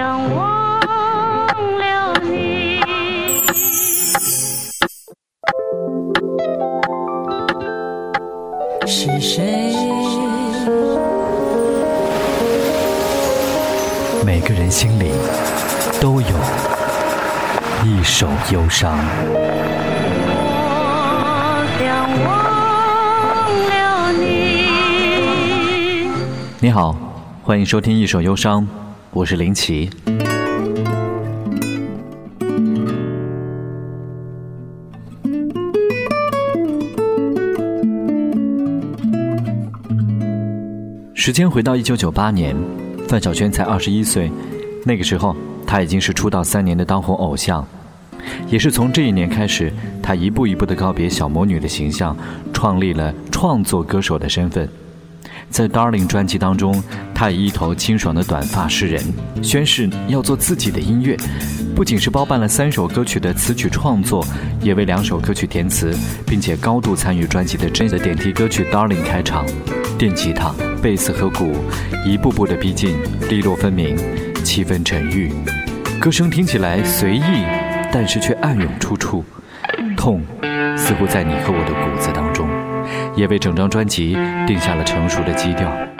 两忘了你。是谁？每个人心里都有一首忧伤。我想忘了你。你好，欢迎收听《一首忧伤》，我是林奇。时间回到一九九八年，范晓萱才二十一岁，那个时候她已经是出道三年的当红偶像，也是从这一年开始，她一步一步的告别小魔女的形象，创立了创作歌手的身份。在《Darling》专辑当中，她以一头清爽的短发示人，宣誓要做自己的音乐。不仅是包办了三首歌曲的词曲创作，也为两首歌曲填词，并且高度参与专辑的真的点题歌曲《Darling》开场，电吉他、贝斯和鼓一步步的逼近，利落分明，气氛沉郁，歌声听起来随意，但是却暗涌出处，痛似乎在你和我的骨子当。也为整张专辑定下了成熟的基调。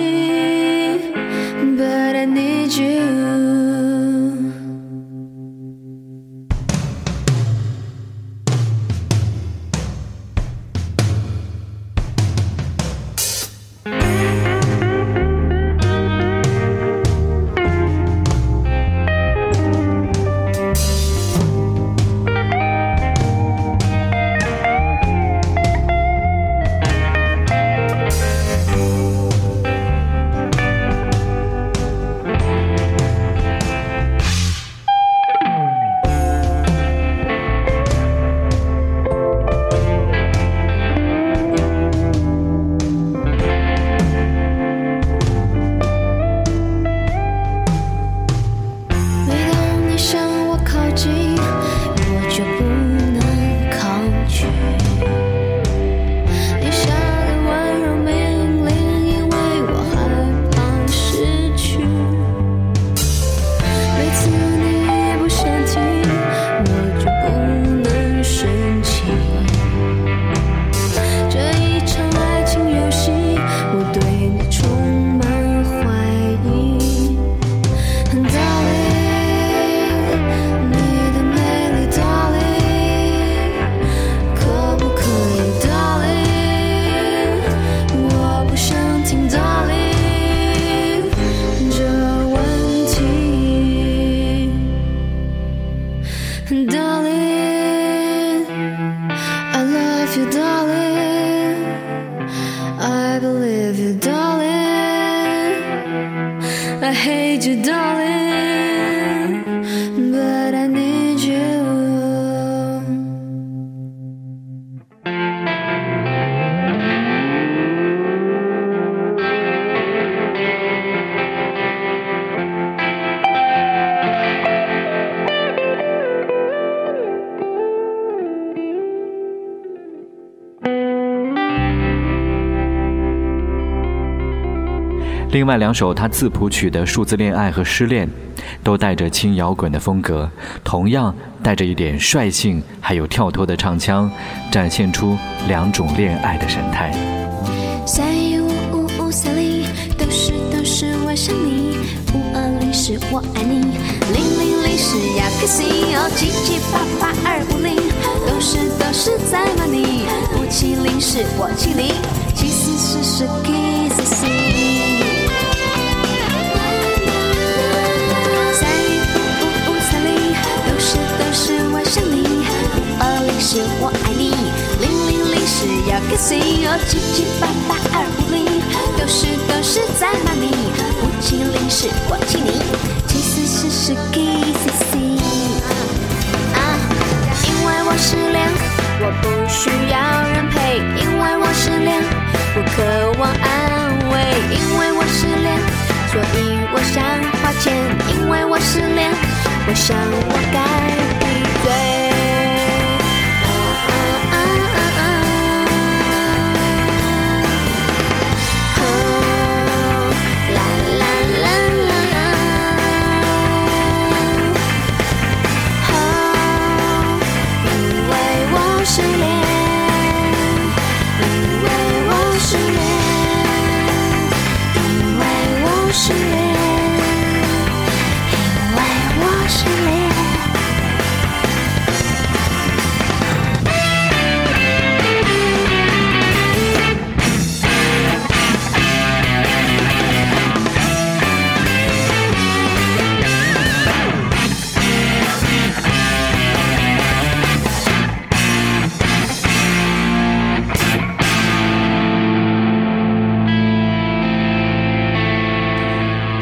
另外两首他自谱曲的《数字恋爱》和《失恋》，都带着轻摇滚的风格，同样带着一点率性，还有跳脱的唱腔，展现出两种恋爱的神态。三一五五五三零，都是都是我想你，五二零是我爱你，零零零是亚克西哦，七七八八二五零，都是都是在骂你，五七零是我亲你，七四四是 K 是我爱你。零零零是要开心哦，七七八八二五零，都是都是在骂你。五七零是我亲你，七四四是 kiss 啊，因为我失恋，我不需要人陪，因为我失恋，不渴望安慰，因为我失恋，所以我想花钱，因为我失恋，我想我该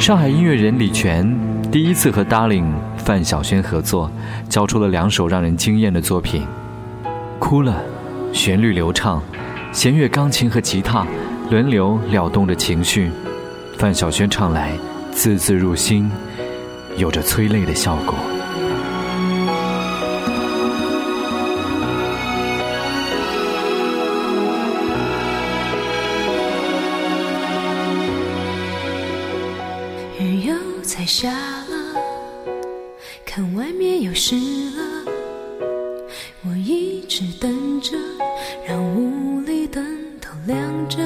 上海音乐人李泉第一次和 Darling 范晓萱合作，交出了两首让人惊艳的作品。哭了，旋律流畅，弦乐、钢琴和吉他轮流撩动着情绪，范晓萱唱来字字入心，有着催泪的效果。下了，看外面又湿了。我一直等着，让屋里灯都亮着，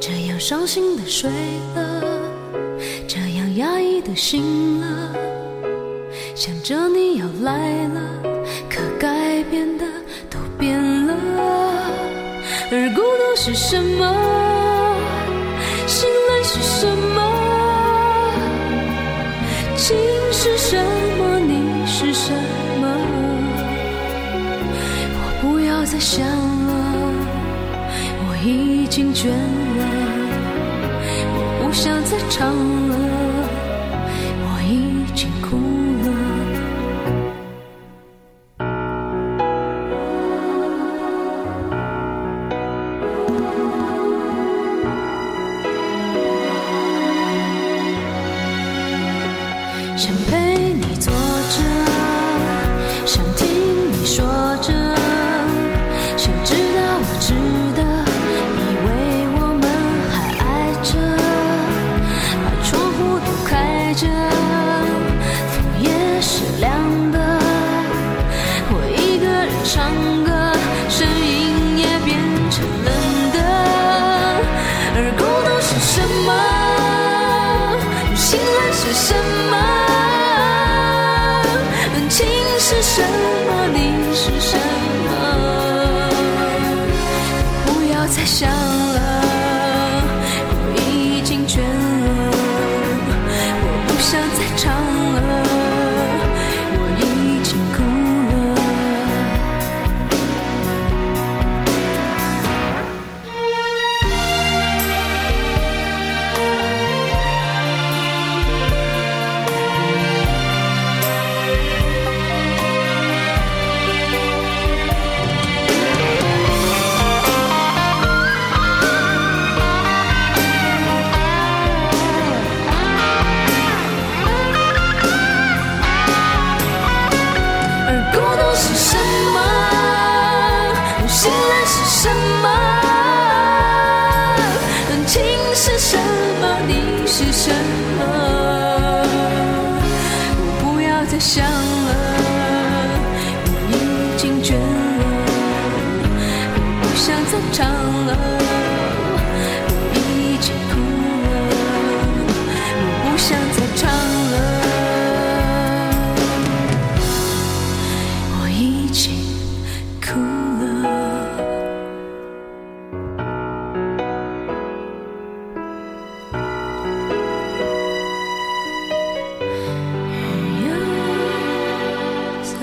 这样伤心的睡了，这样压抑的醒了，想着你要来了，可该变的都变了，而孤独是什么？经倦了，我不想再唱了，唱歌，什么？情是什么？你是什么？我不要再想了，我已经倦了，我不想再唱了，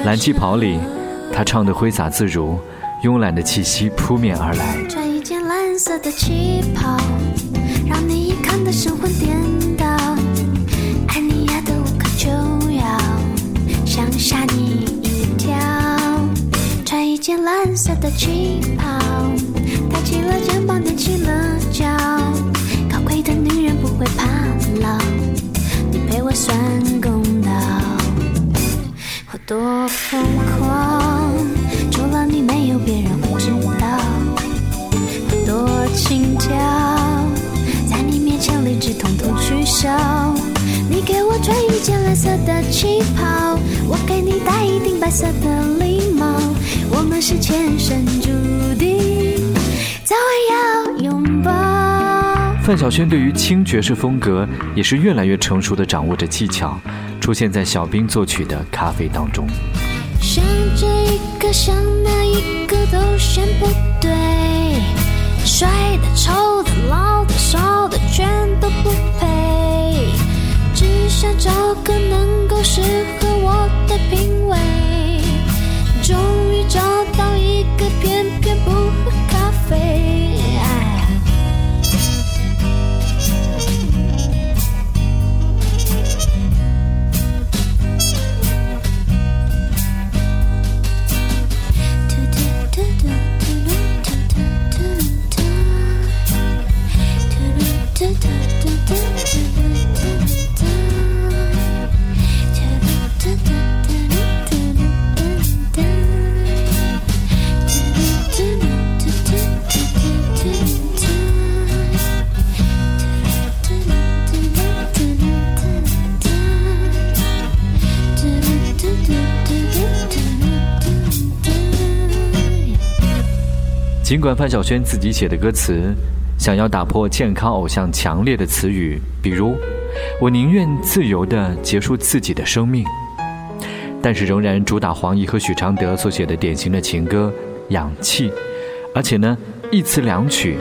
蓝旗袍里，他唱得挥洒自如，慵懒的气息扑面而来。穿一件蓝色的旗袍，让你看得神魂颠倒。爱你爱得无可救药，想吓你一跳。穿一件蓝色的旗袍，抬起了肩膀，踮起了色的礼帽。我们是前生注定，早晚要拥抱。范晓萱对于轻爵士风格也是越来越成熟的掌握着技巧，出现在小兵作曲的《咖啡》当中。想这一个想那一个都嫌不对，帅的、丑的、老的、少的全都不配，只想找个能够适合我的品味。终于找到一个偏偏不喝咖啡。尽管范晓萱自己写的歌词想要打破健康偶像强烈的词语，比如“我宁愿自由地结束自己的生命”，但是仍然主打黄奕和许常德所写的典型的情歌《氧气》，而且呢一词两曲，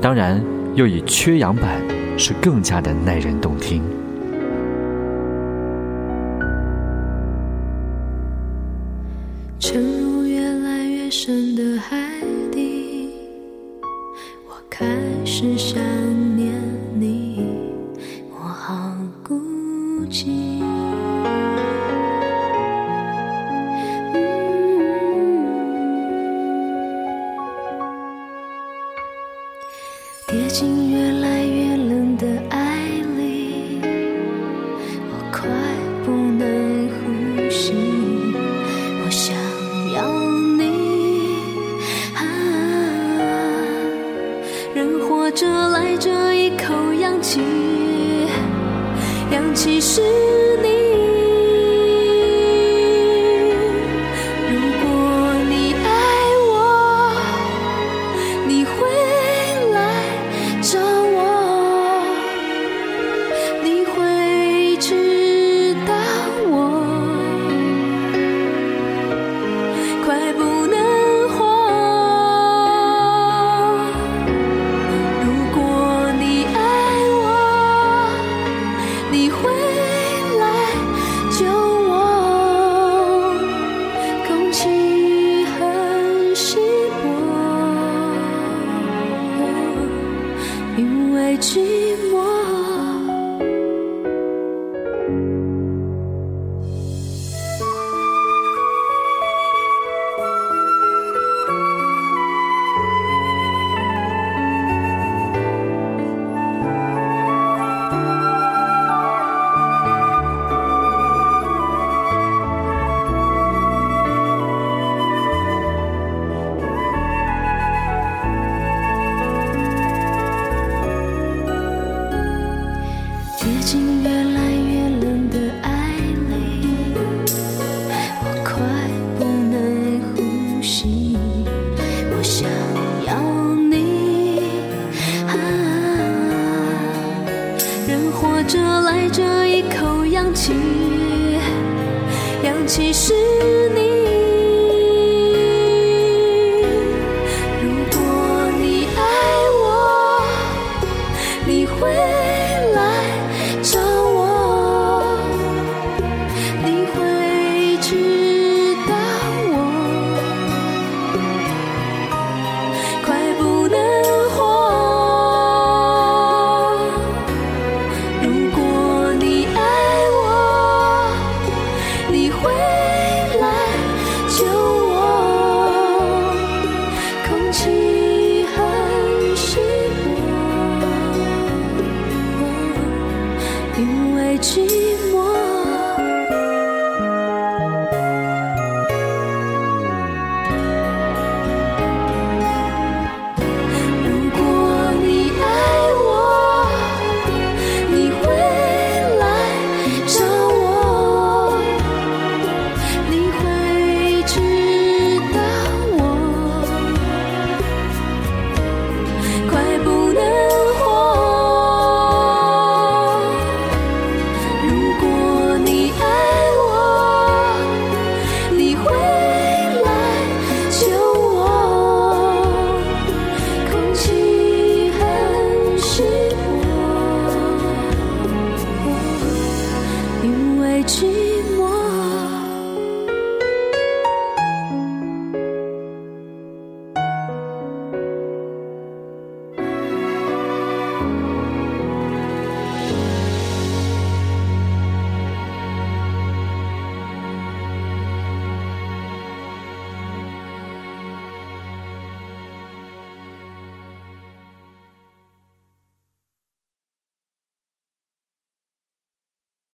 当然又以缺氧版是更加的耐人动听。深的海底，我开始想着来这一口氧气，氧气是你。去